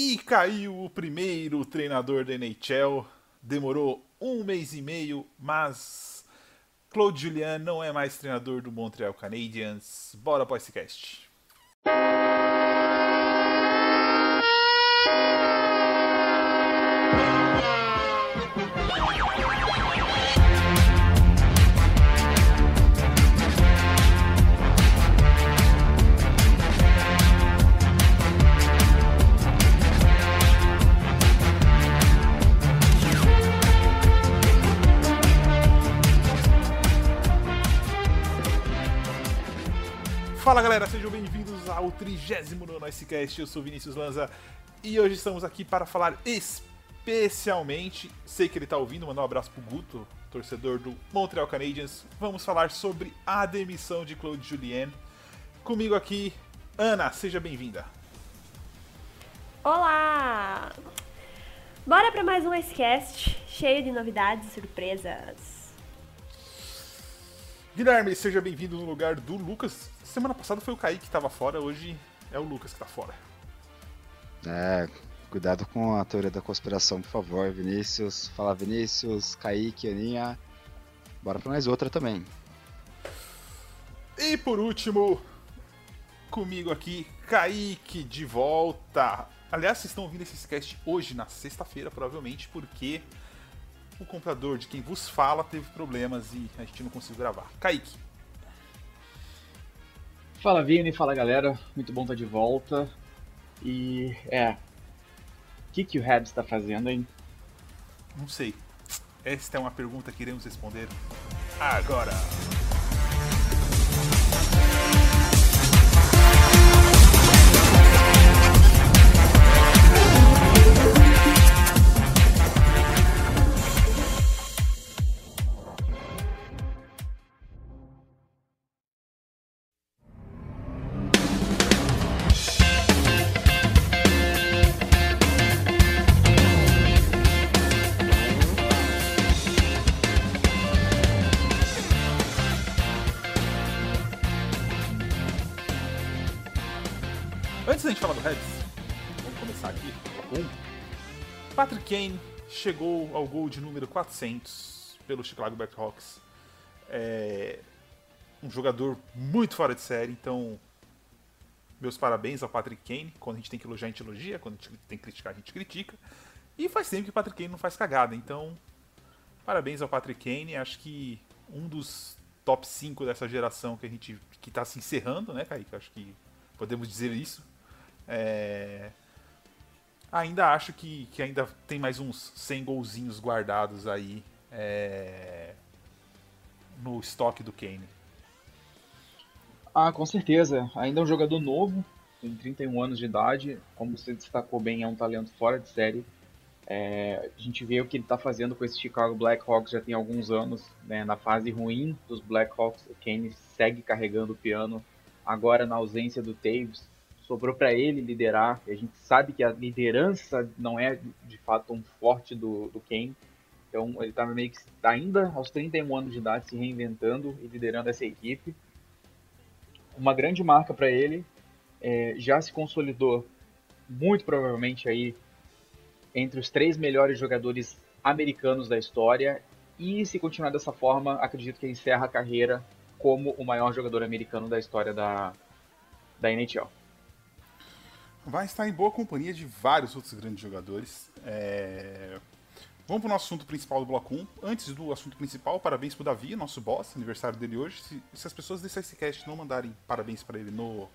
E caiu o primeiro treinador da NHL. Demorou um mês e meio, mas Claude Julien não é mais treinador do Montreal Canadiens. Bora para 29 Noisecast. Eu sou Vinícius Lanza e hoje estamos aqui para falar especialmente. Sei que ele está ouvindo, mandar um abraço pro Guto, torcedor do Montreal Canadiens. Vamos falar sobre a demissão de Claude Julien. Comigo aqui, Ana, seja bem-vinda. Olá! Bora para mais um Icecast, cheio de novidades e surpresas. Guilherme, seja bem-vindo no lugar do Lucas. Semana passada foi o Kaique que estava fora, hoje é o Lucas que está fora. É, cuidado com a teoria da conspiração, por favor, Vinícius. Fala, Vinícius, Kaique, Aninha. Bora pra mais outra também. E por último, comigo aqui, Kaique de volta. Aliás, vocês estão ouvindo esse cast hoje, na sexta-feira, provavelmente, porque o computador de quem vos fala teve problemas e a gente não conseguiu gravar. Kaique. Fala Vini, fala galera, muito bom estar de volta. E é. O que, que o Habs está fazendo, hein? Não sei. Esta é uma pergunta que iremos responder agora. Kane chegou ao gol de número 400 pelo Chicago Blackhawks. É um jogador muito fora de série, então meus parabéns ao Patrick Kane. Quando a gente tem que elogiar, a gente elogia, quando a gente tem que criticar, a gente critica. E faz tempo que o Patrick Kane não faz cagada, então parabéns ao Patrick Kane. Acho que um dos top 5 dessa geração que a gente que está se encerrando, né, Kaique? Acho que podemos dizer isso. É... Ainda acho que, que ainda tem mais uns 100 golzinhos guardados aí é... no estoque do Kane. Ah, com certeza. Ainda é um jogador novo, tem 31 anos de idade. Como você destacou bem, é um talento fora de série. É, a gente vê o que ele está fazendo com esse Chicago Blackhawks já tem alguns anos. Né, na fase ruim dos Blackhawks, o Kane segue carregando o piano. Agora, na ausência do Taves, sobrou para ele liderar. A gente sabe que a liderança não é de fato um forte do, do Kane. Então ele está meio que ainda aos 31 anos de idade se reinventando e liderando essa equipe. Uma grande marca para ele. É, já se consolidou muito provavelmente aí entre os três melhores jogadores americanos da história. E se continuar dessa forma, acredito que encerra a carreira como o maior jogador americano da história da, da NHL vai estar em boa companhia de vários outros grandes jogadores. É... Vamos para o nosso assunto principal do bloco 1. Antes do assunto principal, parabéns para o Davi, nosso boss, aniversário dele hoje. Se, se as pessoas desse SCast não mandarem parabéns para ele no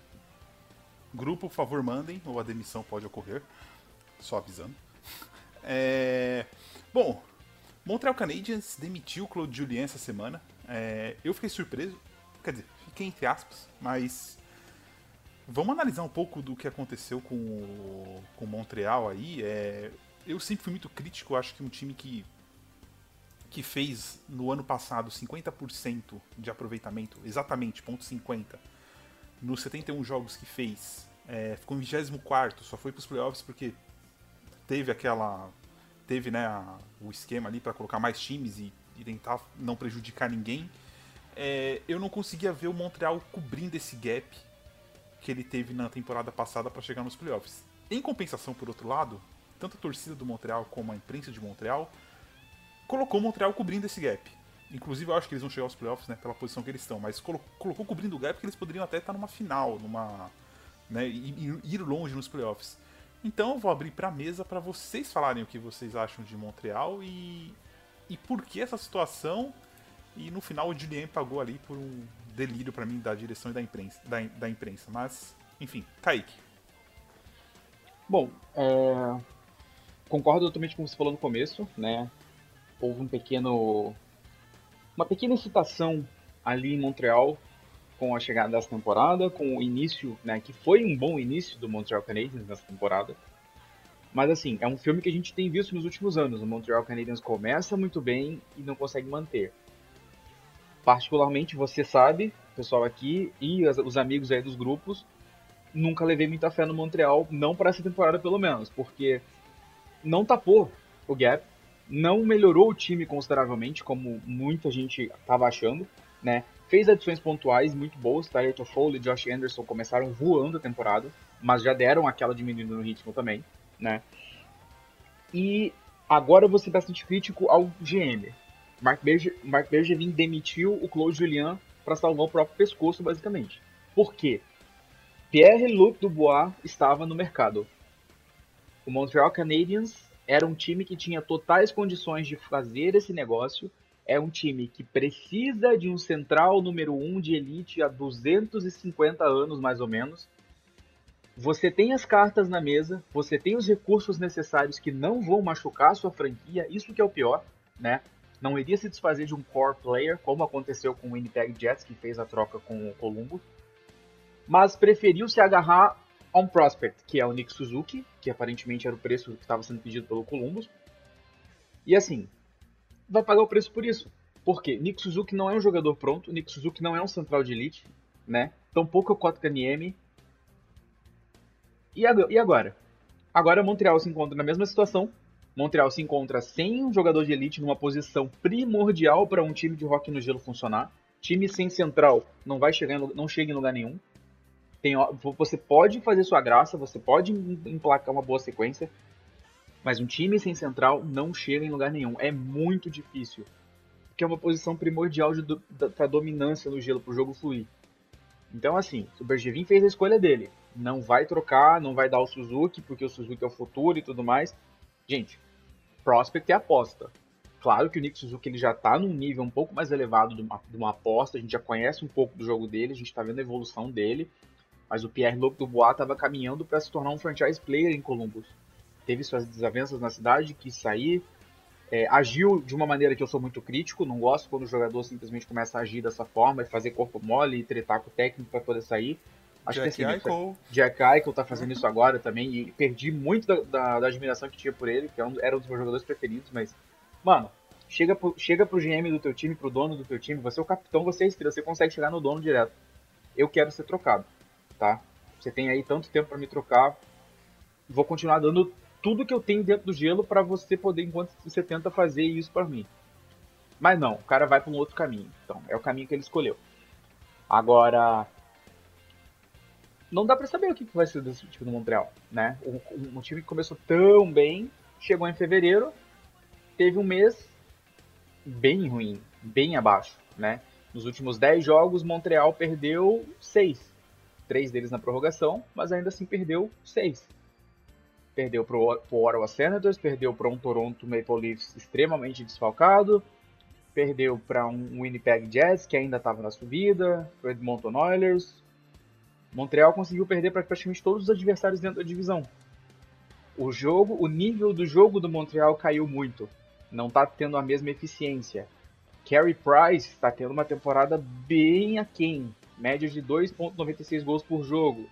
grupo, por favor, mandem, ou a demissão pode ocorrer. Só avisando. É... Bom, Montreal Canadiens demitiu Claude Julien essa semana. É... Eu fiquei surpreso, quer dizer, fiquei entre aspas, mas Vamos analisar um pouco do que aconteceu com o, com Montreal aí. É, eu sempre fui muito crítico, acho que um time que, que fez no ano passado 50% de aproveitamento, exatamente, ponto 50, nos 71 jogos que fez, é, ficou em 24, só foi para os playoffs porque teve aquela. teve né, a, o esquema ali para colocar mais times e, e, tentar não prejudicar ninguém. É, eu não conseguia ver o Montreal cobrindo esse gap que ele teve na temporada passada para chegar nos playoffs. Em compensação, por outro lado, tanto a torcida do Montreal como a imprensa de Montreal colocou Montreal cobrindo esse gap. Inclusive, eu acho que eles vão chegar aos playoffs, né, pela posição que eles estão, mas colocou cobrindo o gap porque eles poderiam até estar numa final, numa, né, ir longe nos playoffs. Então, eu vou abrir para a mesa para vocês falarem o que vocês acham de Montreal e e por que essa situação. E no final o Julien pagou ali por um delírio para mim da direção e da imprensa, da, da imprensa. Mas, enfim, Kaique. Bom, é... concordo totalmente com você falou no começo, né? Houve um pequeno. Uma pequena excitação ali em Montreal com a chegada dessa temporada, com o início, né? Que foi um bom início do Montreal Canadiens nessa temporada. Mas assim, é um filme que a gente tem visto nos últimos anos. O Montreal Canadiens começa muito bem e não consegue manter. Particularmente, você sabe, pessoal aqui e os amigos aí dos grupos, nunca levei muita fé no Montreal, não para essa temporada pelo menos, porque não tapou o gap, não melhorou o time consideravelmente, como muita gente estava achando, né? Fez adições pontuais muito boas, Tyler Toffoli e Josh Anderson começaram voando a temporada, mas já deram aquela diminuída no ritmo também né? E agora eu vou ser bastante crítico ao GM. Mark, Berger, Mark Bergevin demitiu o Claude Julien para salvar o próprio pescoço, basicamente. Por quê? Pierre-Luc Dubois estava no mercado. O Montreal Canadiens era um time que tinha totais condições de fazer esse negócio. É um time que precisa de um central número 1 um de elite há 250 anos, mais ou menos. Você tem as cartas na mesa, você tem os recursos necessários que não vão machucar a sua franquia, isso que é o pior, né? Não iria se desfazer de um core player, como aconteceu com o Winnipeg Jets, que fez a troca com o Columbus, mas preferiu se agarrar a um prospect, que é o Nick Suzuki, que aparentemente era o preço que estava sendo pedido pelo Columbus. E assim, vai pagar o preço por isso. Porque Nick Suzuki não é um jogador pronto, Nick Suzuki não é um central de elite, né? Tampouco é o Kotkaniemi, e agora? Agora Montreal se encontra na mesma situação. Montreal se encontra sem um jogador de elite numa posição primordial para um time de rock no gelo funcionar. Time sem central não vai chegar em, não chega em lugar nenhum. Tem, você pode fazer sua graça, você pode emplacar uma boa sequência, mas um time sem central não chega em lugar nenhum. É muito difícil. Porque é uma posição primordial para dominância no gelo, para o jogo fluir. Então, assim, o Bergevin fez a escolha dele não vai trocar, não vai dar o Suzuki, porque o Suzuki é o futuro e tudo mais. Gente, prospect é aposta. Claro que o Nick Suzuki ele já está num nível um pouco mais elevado de uma, de uma, aposta, a gente já conhece um pouco do jogo dele, a gente está vendo a evolução dele, mas o Pierre-Luc Dubois estava caminhando para se tornar um franchise player em Columbus. Teve suas desavenças na cidade, quis sair, é, agiu de uma maneira que eu sou muito crítico, não gosto quando o jogador simplesmente começa a agir dessa forma e fazer corpo mole e tretar com o técnico para poder sair. Acho Jack que assim, Eichel. Jack Eichel tá fazendo isso agora também. E perdi muito da, da, da admiração que tinha por ele, que era um dos meus jogadores preferidos, mas. Mano, chega pro, chega pro GM do teu time, pro dono do teu time, você é o capitão, você é estrela, você consegue chegar no dono direto. Eu quero ser trocado, tá? Você tem aí tanto tempo para me trocar. Vou continuar dando tudo que eu tenho dentro do gelo para você poder, enquanto você tenta fazer isso para mim. Mas não, o cara vai para um outro caminho. Então, é o caminho que ele escolheu. Agora, não dá para saber o que vai ser desse time do Montreal, né? Um, um, time que começou tão bem, chegou em fevereiro, teve um mês bem ruim, bem abaixo, né? Nos últimos 10 jogos, Montreal perdeu 6. Três deles na prorrogação, mas ainda assim perdeu 6. Perdeu para o Ottawa Senators, perdeu para um Toronto Maple Leafs extremamente desfalcado, perdeu para um Winnipeg Jets que ainda estava na subida, para o Edmonton Oilers, Montreal conseguiu perder para praticamente todos os adversários dentro da divisão. O jogo, o nível do jogo do Montreal caiu muito. Não está tendo a mesma eficiência. Carey Price está tendo uma temporada bem aquém, média de 2.96 gols por jogo.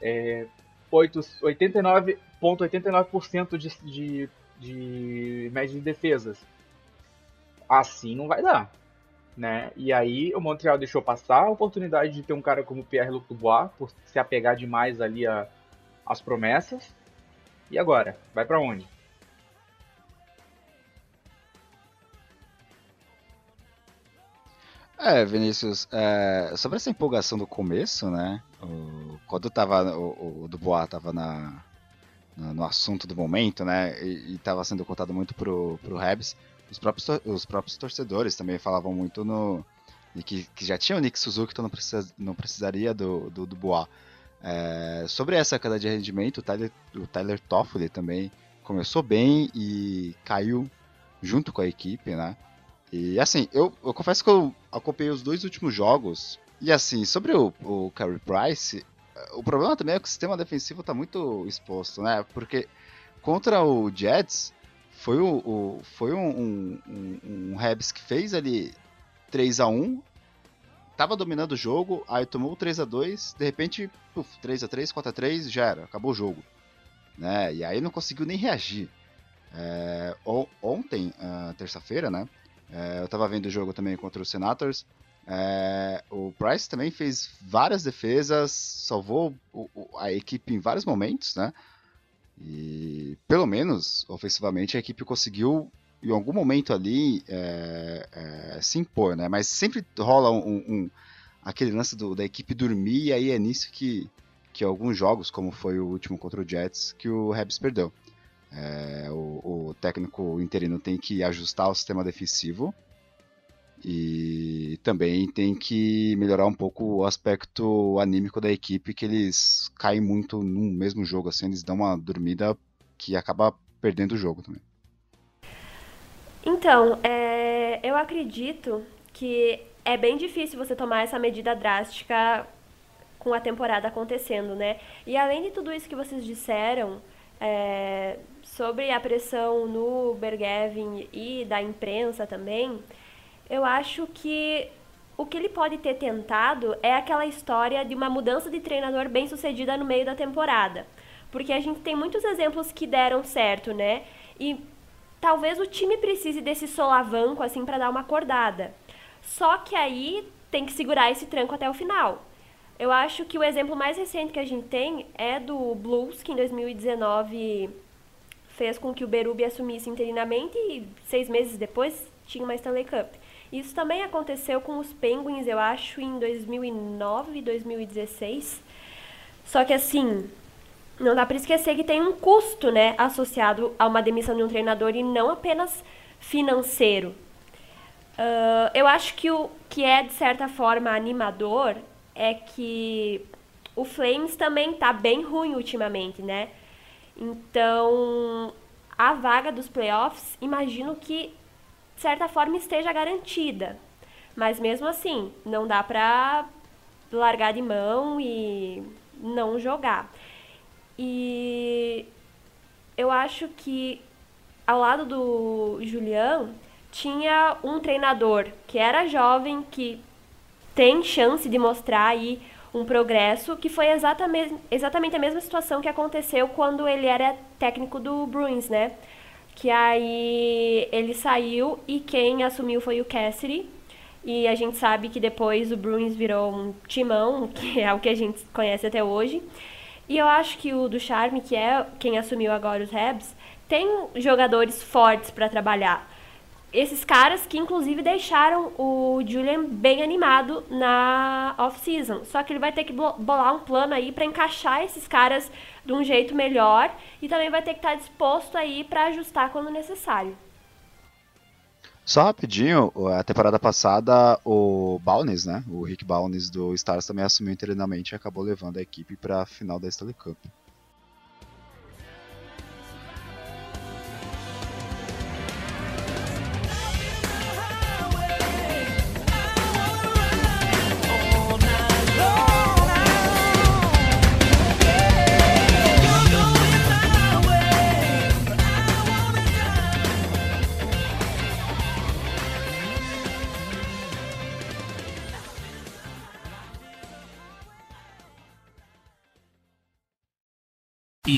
É, 89,89% de, de, de média de defesas. Assim não vai dar né? E aí o Montreal deixou passar a oportunidade de ter um cara como Pierre-Luc Dubois, por se apegar demais ali a, às promessas. E agora? Vai para onde? É, Vinícius, é, sobre essa empolgação do começo, né? O, quando tava, o, o Dubois tava na, no, no assunto do momento, né? E estava sendo contado muito pro, pro Rebs. Os próprios, os próprios torcedores também falavam muito no. Que, que já tinha o Nick Suzuki, então não, precisa, não precisaria do, do, do Boa. É, sobre essa queda de rendimento, o Tyler, o Tyler Toffoli também começou bem e caiu junto com a equipe, né? E assim, eu, eu confesso que eu acompanhei os dois últimos jogos. E assim, sobre o, o Carey Price, o problema também é que o sistema defensivo está muito exposto, né? Porque contra o Jets foi, o, o foi um, um, um, um Rebs que fez ali 3 a 1 tava dominando o jogo, aí tomou 3 a 2 de repente, puf, 3 a 3 4 a 3 já era, acabou o jogo. Né? E aí não conseguiu nem reagir. É, ontem, uh, terça-feira, né? É, eu tava vendo o jogo também contra os Senators. É, o Price também fez várias defesas, salvou a equipe em vários momentos, né? E pelo menos ofensivamente a equipe conseguiu em algum momento ali é, é, se impor, né? Mas sempre rola um, um aquele lance do, da equipe dormir e aí é nisso que, que alguns jogos, como foi o último contra o Jets, que o Rebs perdeu. É, o, o, técnico interino tem que ajustar o sistema defensivo e também tem que melhorar um pouco o aspecto anímico da equipe, que eles caem muito no mesmo jogo, assim, eles dão uma dormida que acaba perdendo o jogo também. Então, é, eu acredito que é bem difícil você tomar essa medida drástica com a temporada acontecendo, né? E além de tudo isso que vocês disseram é, sobre a pressão no Bergevin e da imprensa também, eu acho que o que ele pode ter tentado é aquela história de uma mudança de treinador bem sucedida no meio da temporada. Porque a gente tem muitos exemplos que deram certo, né? E talvez o time precise desse solavanco assim para dar uma acordada. Só que aí tem que segurar esse tranco até o final. Eu acho que o exemplo mais recente que a gente tem é do Blues, que em 2019 fez com que o Berube assumisse interinamente e seis meses depois tinha uma Stanley Cup. Isso também aconteceu com os Penguins, eu acho, em 2009 e 2016. Só que assim, não dá para esquecer que tem um custo, né, associado a uma demissão de um treinador e não apenas financeiro. Uh, eu acho que o que é de certa forma animador é que o Flames também tá bem ruim ultimamente, né? Então, a vaga dos playoffs, imagino que de certa forma esteja garantida. Mas mesmo assim, não dá pra largar de mão e não jogar. E eu acho que ao lado do Julião tinha um treinador que era jovem, que tem chance de mostrar aí um progresso, que foi exatamente, exatamente a mesma situação que aconteceu quando ele era técnico do Bruins, né? Que aí ele saiu e quem assumiu foi o Cassidy. E a gente sabe que depois o Bruins virou um timão, que é o que a gente conhece até hoje. E eu acho que o do Charme, que é quem assumiu agora os Rebs, tem jogadores fortes para trabalhar esses caras que inclusive deixaram o Julian bem animado na off-season. Só que ele vai ter que bolar um plano aí para encaixar esses caras de um jeito melhor e também vai ter que estar disposto aí para ajustar quando necessário. Só rapidinho, a temporada passada o Baunes, né, o Rick Baunes do Stars também assumiu interinamente e acabou levando a equipe para a final da Stanley Cup.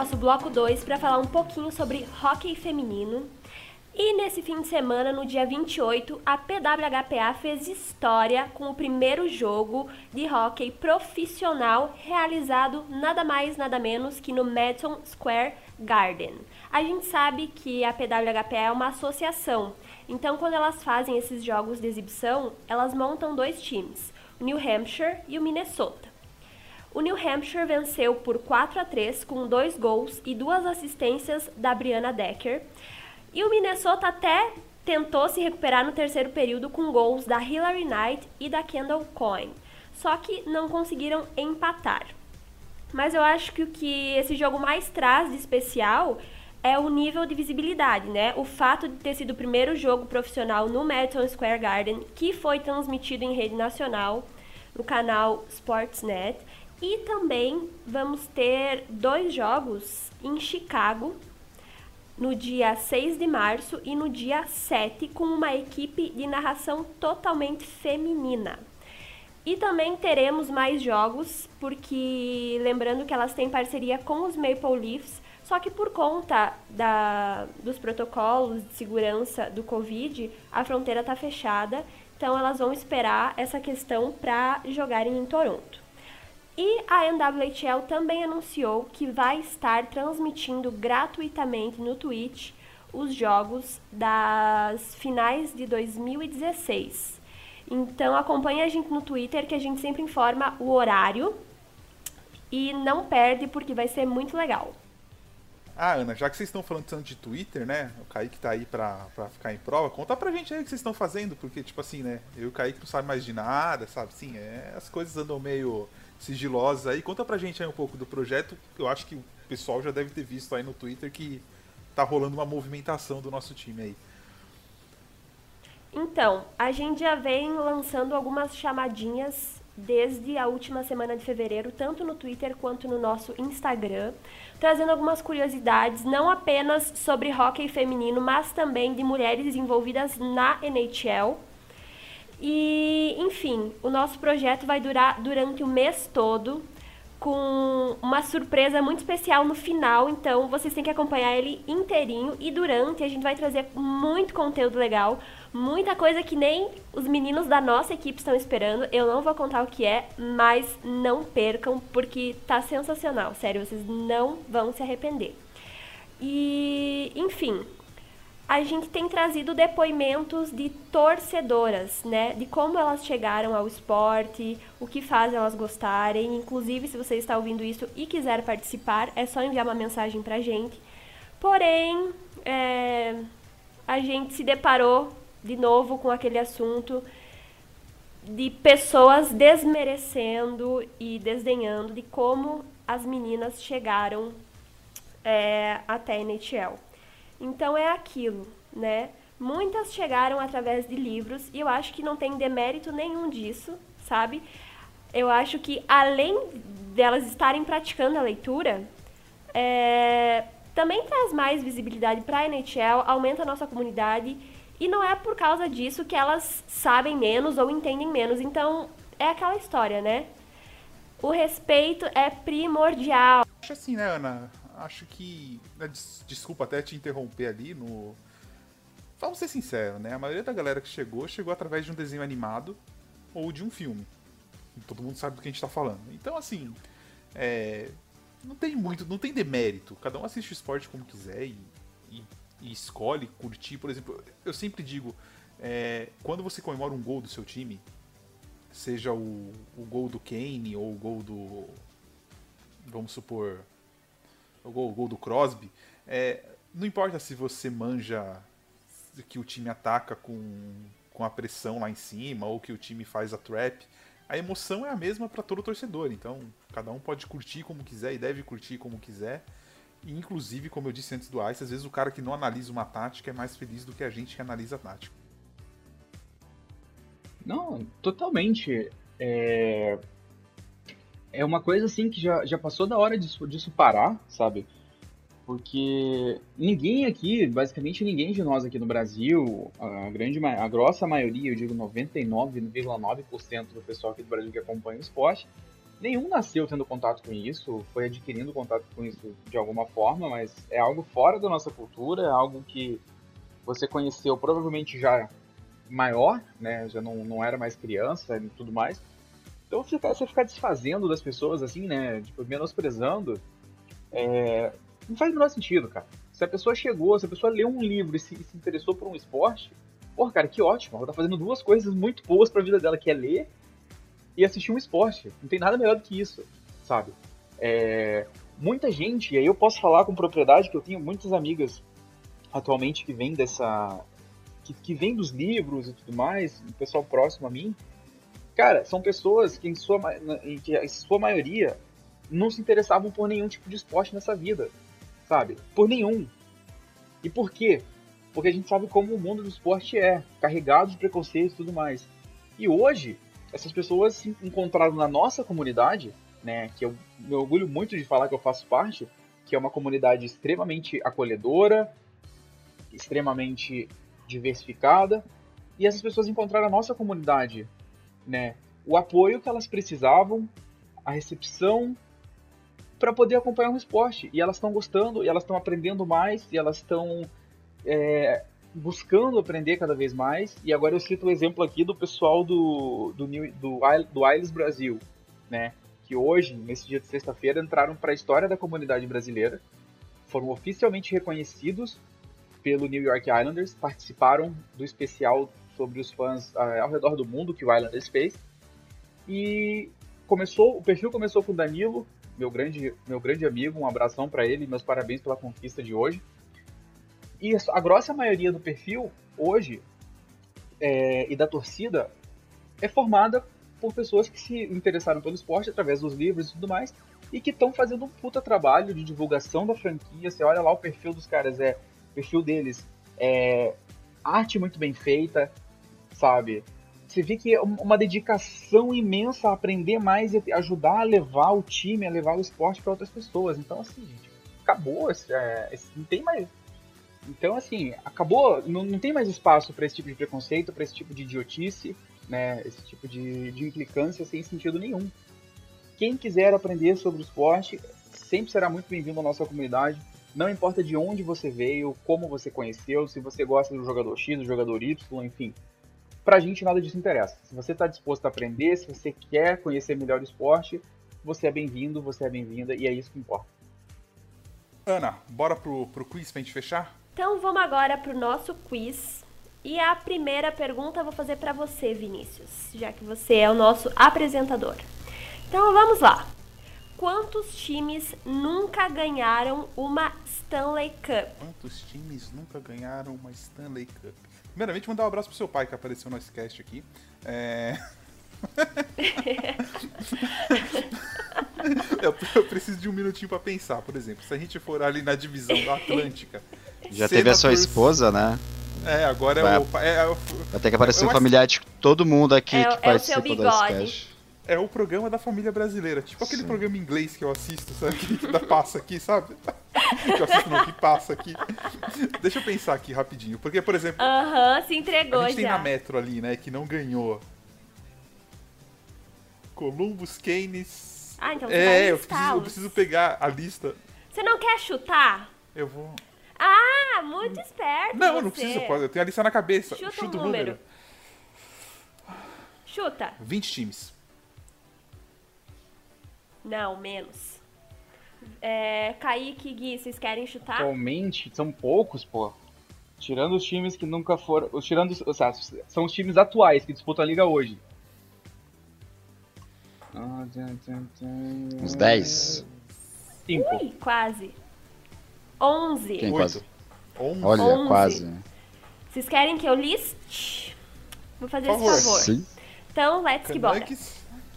nosso bloco 2 para falar um pouquinho sobre hockey feminino. E nesse fim de semana, no dia 28, a PWHPA fez história com o primeiro jogo de hockey profissional realizado nada mais nada menos que no Madison Square Garden. A gente sabe que a PWHPA é uma associação, então quando elas fazem esses jogos de exibição, elas montam dois times, o New Hampshire e o Minnesota. O New Hampshire venceu por 4 a 3 com dois gols e duas assistências da Brianna Decker. E o Minnesota até tentou se recuperar no terceiro período com gols da Hillary Knight e da Kendall Coyne, só que não conseguiram empatar. Mas eu acho que o que esse jogo mais traz de especial é o nível de visibilidade, né? O fato de ter sido o primeiro jogo profissional no Madison Square Garden, que foi transmitido em rede nacional no canal Sportsnet e também vamos ter dois jogos em Chicago, no dia 6 de março e no dia 7, com uma equipe de narração totalmente feminina. E também teremos mais jogos, porque lembrando que elas têm parceria com os Maple Leafs, só que por conta da, dos protocolos de segurança do Covid, a fronteira está fechada, então elas vão esperar essa questão para jogarem em Toronto. E a NWHL também anunciou que vai estar transmitindo gratuitamente no Twitch os jogos das finais de 2016. Então acompanhe a gente no Twitter que a gente sempre informa o horário e não perde porque vai ser muito legal. Ah, Ana, já que vocês estão falando tanto de Twitter, né? O Kaique tá aí pra, pra ficar em prova, conta pra gente aí o que vocês estão fazendo, porque, tipo assim, né? Eu e o Kaique não sabe mais de nada, sabe? Sim, é, as coisas andam meio sigilosas aí. Conta pra gente aí um pouco do projeto. Eu acho que o pessoal já deve ter visto aí no Twitter que tá rolando uma movimentação do nosso time aí. Então, a gente já vem lançando algumas chamadinhas desde a última semana de fevereiro, tanto no Twitter quanto no nosso Instagram, trazendo algumas curiosidades, não apenas sobre hockey feminino, mas também de mulheres envolvidas na NHL e, enfim, o nosso projeto vai durar durante o mês todo, com uma surpresa muito especial no final, então vocês têm que acompanhar ele inteirinho e durante a gente vai trazer muito conteúdo legal, muita coisa que nem os meninos da nossa equipe estão esperando. Eu não vou contar o que é, mas não percam porque tá sensacional, sério, vocês não vão se arrepender. E, enfim, a gente tem trazido depoimentos de torcedoras, né? De como elas chegaram ao esporte, o que faz elas gostarem. Inclusive, se você está ouvindo isso e quiser participar, é só enviar uma mensagem pra gente. Porém, é, a gente se deparou de novo com aquele assunto de pessoas desmerecendo e desdenhando de como as meninas chegaram é, até a NHL. Então é aquilo, né? Muitas chegaram através de livros e eu acho que não tem demérito nenhum disso, sabe? Eu acho que além delas estarem praticando a leitura, é, também traz mais visibilidade para a NHL, aumenta a nossa comunidade e não é por causa disso que elas sabem menos ou entendem menos. Então é aquela história, né? O respeito é primordial. Acho assim, né, Ana? Acho que. Né, desculpa até te interromper ali no. Vamos ser sinceros, né? A maioria da galera que chegou, chegou através de um desenho animado ou de um filme. Todo mundo sabe do que a gente tá falando. Então, assim. É... Não tem muito, não tem demérito. Cada um assiste o esporte como quiser e, e, e escolhe curtir. Por exemplo, eu sempre digo: é, quando você comemora um gol do seu time, seja o, o gol do Kane ou o gol do. Vamos supor o gol, o gol do Crosby, é, não importa se você manja que o time ataca com, com a pressão lá em cima ou que o time faz a trap, a emoção é a mesma para todo torcedor. Então, cada um pode curtir como quiser e deve curtir como quiser. E, inclusive, como eu disse antes do Ice, às vezes o cara que não analisa uma tática é mais feliz do que a gente que analisa a tática. Não, totalmente. É é uma coisa assim que já, já passou da hora disso, disso parar, sabe? Porque ninguém aqui, basicamente ninguém de nós aqui no Brasil, a grande a grossa maioria, eu digo 99,9% do pessoal aqui do Brasil que acompanha o esporte, nenhum nasceu tendo contato com isso, foi adquirindo contato com isso de alguma forma, mas é algo fora da nossa cultura, é algo que você conheceu provavelmente já maior, né? Já não, não era mais criança e tudo mais. Então você, você ficar desfazendo das pessoas assim, né? Tipo, menosprezando, é, não faz o menor sentido, cara. Se a pessoa chegou, se a pessoa leu um livro e se, se interessou por um esporte, porra, cara, que ótimo. Ela tá fazendo duas coisas muito boas pra vida dela, que é ler e assistir um esporte. Não tem nada melhor do que isso, sabe? É, muita gente, e aí eu posso falar com propriedade que eu tenho muitas amigas atualmente que vêm dessa. Que, que vem dos livros e tudo mais, o pessoal próximo a mim, cara, são pessoas que em sua, em, que, em sua maioria não se interessavam por nenhum tipo de esporte nessa vida, sabe? Por nenhum. E por quê? Porque a gente sabe como o mundo do esporte é, carregado de preconceitos e tudo mais. E hoje, essas pessoas se encontraram na nossa comunidade, né, que eu me orgulho muito de falar que eu faço parte, que é uma comunidade extremamente acolhedora, extremamente diversificada, e essas pessoas encontraram na nossa comunidade, né, o apoio que elas precisavam, a recepção para poder acompanhar um esporte. E elas estão gostando, e elas estão aprendendo mais, e elas estão é, buscando aprender cada vez mais. E agora eu cito o exemplo aqui do pessoal do, do, New, do, do Brasil, né? Que hoje, nesse dia de sexta-feira, entraram para a história da comunidade brasileira, foram oficialmente reconhecidos pelo New York Islanders, participaram do especial sobre os fãs uh, ao redor do mundo que o Islanders fez. E começou, o perfil começou com o Danilo, meu grande, meu grande amigo, um abração para ele, meus parabéns pela conquista de hoje. E a grossa maioria do perfil, hoje, é, e da torcida, é formada por pessoas que se interessaram pelo esporte através dos livros e tudo mais, e que estão fazendo um puta trabalho de divulgação da franquia. Você olha lá o perfil dos caras, é o perfil deles é arte muito bem feita, sabe? Você vê que é uma dedicação imensa a aprender mais e ajudar a levar o time, a levar o esporte para outras pessoas. Então, assim, gente, acabou. É, não tem mais então, assim, acabou, não, não tem mais espaço para esse tipo de preconceito, para esse tipo de idiotice, né, esse tipo de, de implicância sem sentido nenhum. Quem quiser aprender sobre o esporte sempre será muito bem-vindo à nossa comunidade. Não importa de onde você veio, como você conheceu, se você gosta do jogador X, do jogador Y, enfim. Pra gente nada disso interessa. Se você está disposto a aprender, se você quer conhecer melhor o esporte, você é bem-vindo, você é bem-vinda e é isso que importa. Ana, bora pro, pro quiz pra gente fechar? Então vamos agora para o nosso quiz. E a primeira pergunta eu vou fazer para você, Vinícius, já que você é o nosso apresentador. Então vamos lá. Quantos times nunca ganharam uma Stanley Cup? Quantos times nunca ganharam uma Stanley Cup? Primeiramente, mandar um abraço pro seu pai que apareceu no Icecast aqui. É... eu, eu, preciso de um minutinho para pensar, por exemplo. Se a gente for ali na divisão da Atlântica já teve a sua esposa, né? É, agora vai, é o. É, é, vai ter que aparecer um familiar de todo mundo aqui é, que é participa da sketch. É o programa da família brasileira. Tipo aquele Sim. programa inglês que eu assisto, sabe? Que da passa aqui, sabe? que eu assisto não, que passa aqui. Deixa eu pensar aqui rapidinho. Porque, por exemplo. Aham, uh -huh, se entregou a gente já. tem na Metro ali, né? Que não ganhou. Columbus, Keynes. Ah, então você É, eu preciso, eu preciso pegar a lista. Você não quer chutar? Eu vou. Ah, muito esperto. Não, você. não precisa, eu tenho a lista na cabeça. Chuta, Chuta um o número. número. Chuta. 20 times. Não, menos. É, Kaique e Gui, vocês querem chutar? Atualmente, são poucos, pô. Tirando os times que nunca foram. Tirando, ou seja, são os times atuais que disputam a liga hoje. Uns 10. 5. Ui, quase. 11. Quem quase? Olha, 11. quase. Vocês querem que eu liste? Vou fazer Por esse favor. Sim. Então, let's que bora.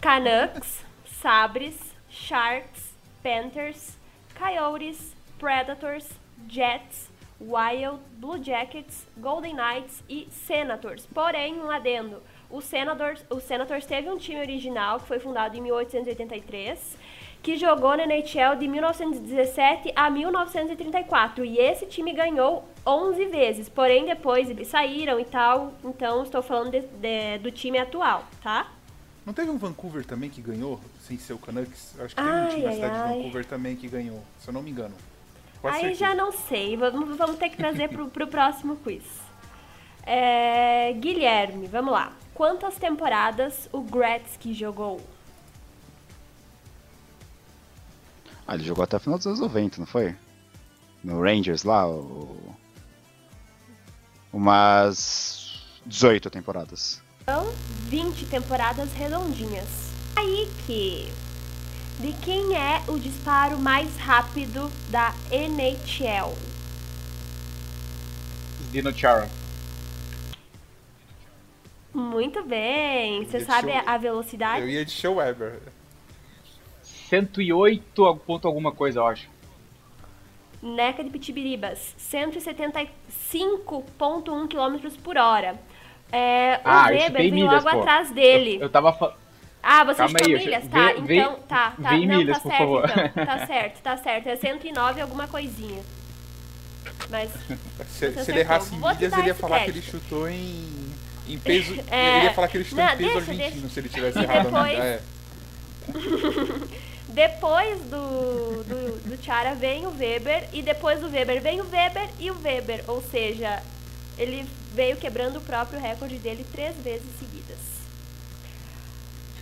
Canucks, Sabres, Sharks, Panthers, Coyotes, Predators, Jets, Wild, Blue Jackets, Golden Knights e Senators. Porém, um adendo. O Senators, o Senators teve um time original que foi fundado em 1883 que jogou na NHL de 1917 a 1934 e esse time ganhou 11 vezes, porém depois eles saíram e tal, então estou falando de, de, do time atual, tá? Não teve um Vancouver também que ganhou, sem ser o Canucks? Acho que Ai, teve um time ai, cidade ai. de Vancouver também que ganhou, se eu não me engano. Quase Aí certeza. já não sei, vamos, vamos ter que trazer pro, pro próximo quiz. É, Guilherme, vamos lá. Quantas temporadas o Gretzky jogou? Ah, ele jogou até o final dos anos 90, não foi? No Rangers lá, o... umas 18 temporadas. Então, 20 temporadas redondinhas. Aí que. De quem é o disparo mais rápido da NHL? Dino Chara. Muito bem. Você sabe eu- a velocidade? Eu ia de Show Weber. 108 al- ponto alguma coisa, eu acho. Neca de Pitibiribas, 175,1 km por hora. É, o Ah, Weber vem milhas, logo pô. atrás dele. Eu, eu tava fa- Ah, você Calma chutou aí, milhas, tá? vê- vê- então, tá, tá. vê Não, milhas, tá por certo, favor. então. Tá certo, tá certo. É 109 alguma coisinha. Mas, Se, se ele errasse em milhas, ele ia falar que ele crédito. chutou em, em peso. É. Ele ia falar que ele chutou Não, em peso deixa, argentino deixa. se ele tivesse errado. depois- né? É. depois do, do, do Chara vem o Weber, e depois do Weber vem o Weber e o Weber. Ou seja, ele veio quebrando o próprio recorde dele três vezes seguidas.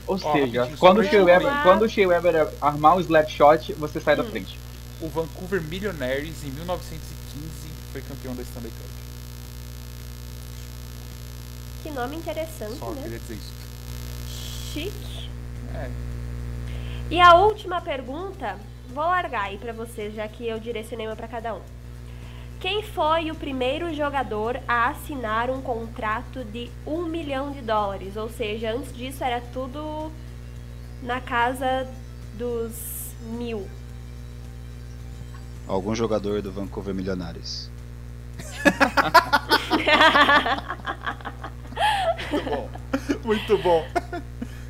Ou Ó, seja, rapidinho, só quando o pra Shea gente Weber, quando o Shea Weber armar um slap shot, você sai Hum. da frente. O Vancouver Millionaires, em 1915, foi campeão da Stanley Cup. Que nome interessante, Só né? queria dizer isso. Chique. É. E a última pergunta, vou largar aí pra vocês, já que eu direcionei uma pra cada um. Quem foi o primeiro jogador a assinar um contrato de um milhão de dólares? Ou seja, antes disso era tudo na casa dos mil. Algum jogador do Vancouver Milionários. Muito bom. Muito bom.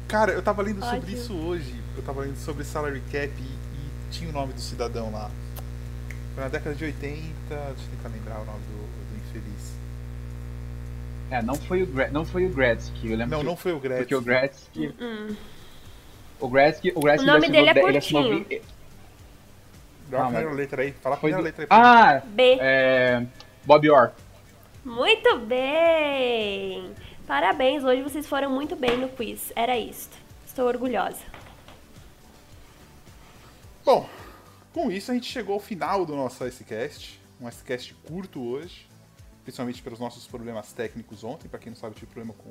Cara, eu tava lendo sobre Ótimo. isso hoje. Eu tava lendo sobre salary cap e, e tinha o nome do cidadão lá. Foi na década de 80. Deixa eu tentar lembrar o nome do, do infeliz. É, não foi o, Gre não foi o Gretzky, eu lembro Não, que, não foi o Gretz. porque o Gretzky, Hum. o Gretzky, o Gretzky O nome ele assinou, dele é ele assinou curtinho. vi- Dá a Ah, primeira letra aí. Fala a foi primeira do- letra aí. Ah, B. é, Bob Orr. Muito bem! Parabéns, hoje vocês foram muito bem no quiz. Era isto. Estou orgulhosa. Bom, com isso a gente chegou ao final do nosso SCast. Um SCast curto hoje. Principalmente pelos nossos problemas técnicos ontem. Pra quem não sabe, eu tive problema com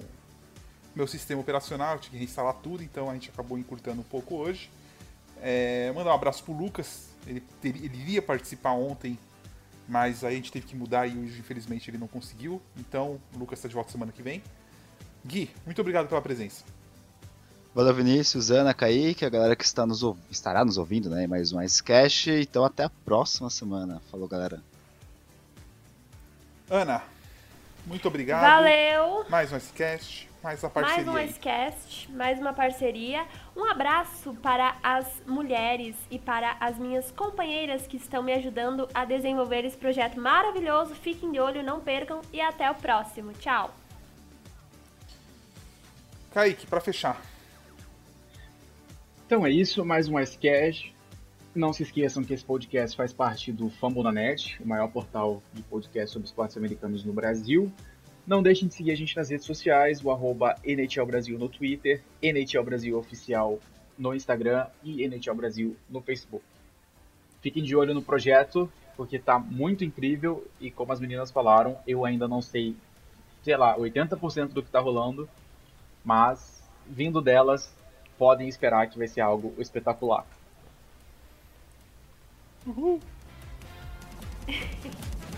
meu sistema operacional. Eu tinha que reinstalar tudo, então a gente acabou encurtando um pouco hoje. É, mandar um abraço pro Lucas. Ele, ele iria participar ontem, mas aí a gente teve que mudar e hoje, infelizmente, ele não conseguiu. Então, o Lucas está de volta semana que vem. Gui, muito obrigado pela presença. Valeu, Vinícius, Ana, Kaique, a galera que está nos, estará nos ouvindo, né? Mais um Icecast. Então até a próxima semana. Falou, galera. Ana, muito obrigado. Valeu! Mais um SCast, mais a parceria. Mais um. Icecast, mais uma parceria. Um abraço para as mulheres e para as minhas companheiras que estão me ajudando a desenvolver esse projeto maravilhoso. Fiquem de olho, não percam e até o próximo. Tchau! Kaique, pra fechar. Então é isso, mais um Icecast. Não se esqueçam que esse podcast faz parte do Fambonanet, o maior portal de podcast sobre esportes americanos no Brasil. Não deixem de seguir a gente nas redes sociais, o arroba NHL Brasil no Twitter, NHL Brasil Oficial no Instagram e NHL Brasil no Facebook. Fiquem de olho no projeto, porque tá muito incrível e como as meninas falaram, eu ainda não sei, sei lá, 80% do que tá rolando, mas vindo delas, podem esperar que vai ser algo espetacular.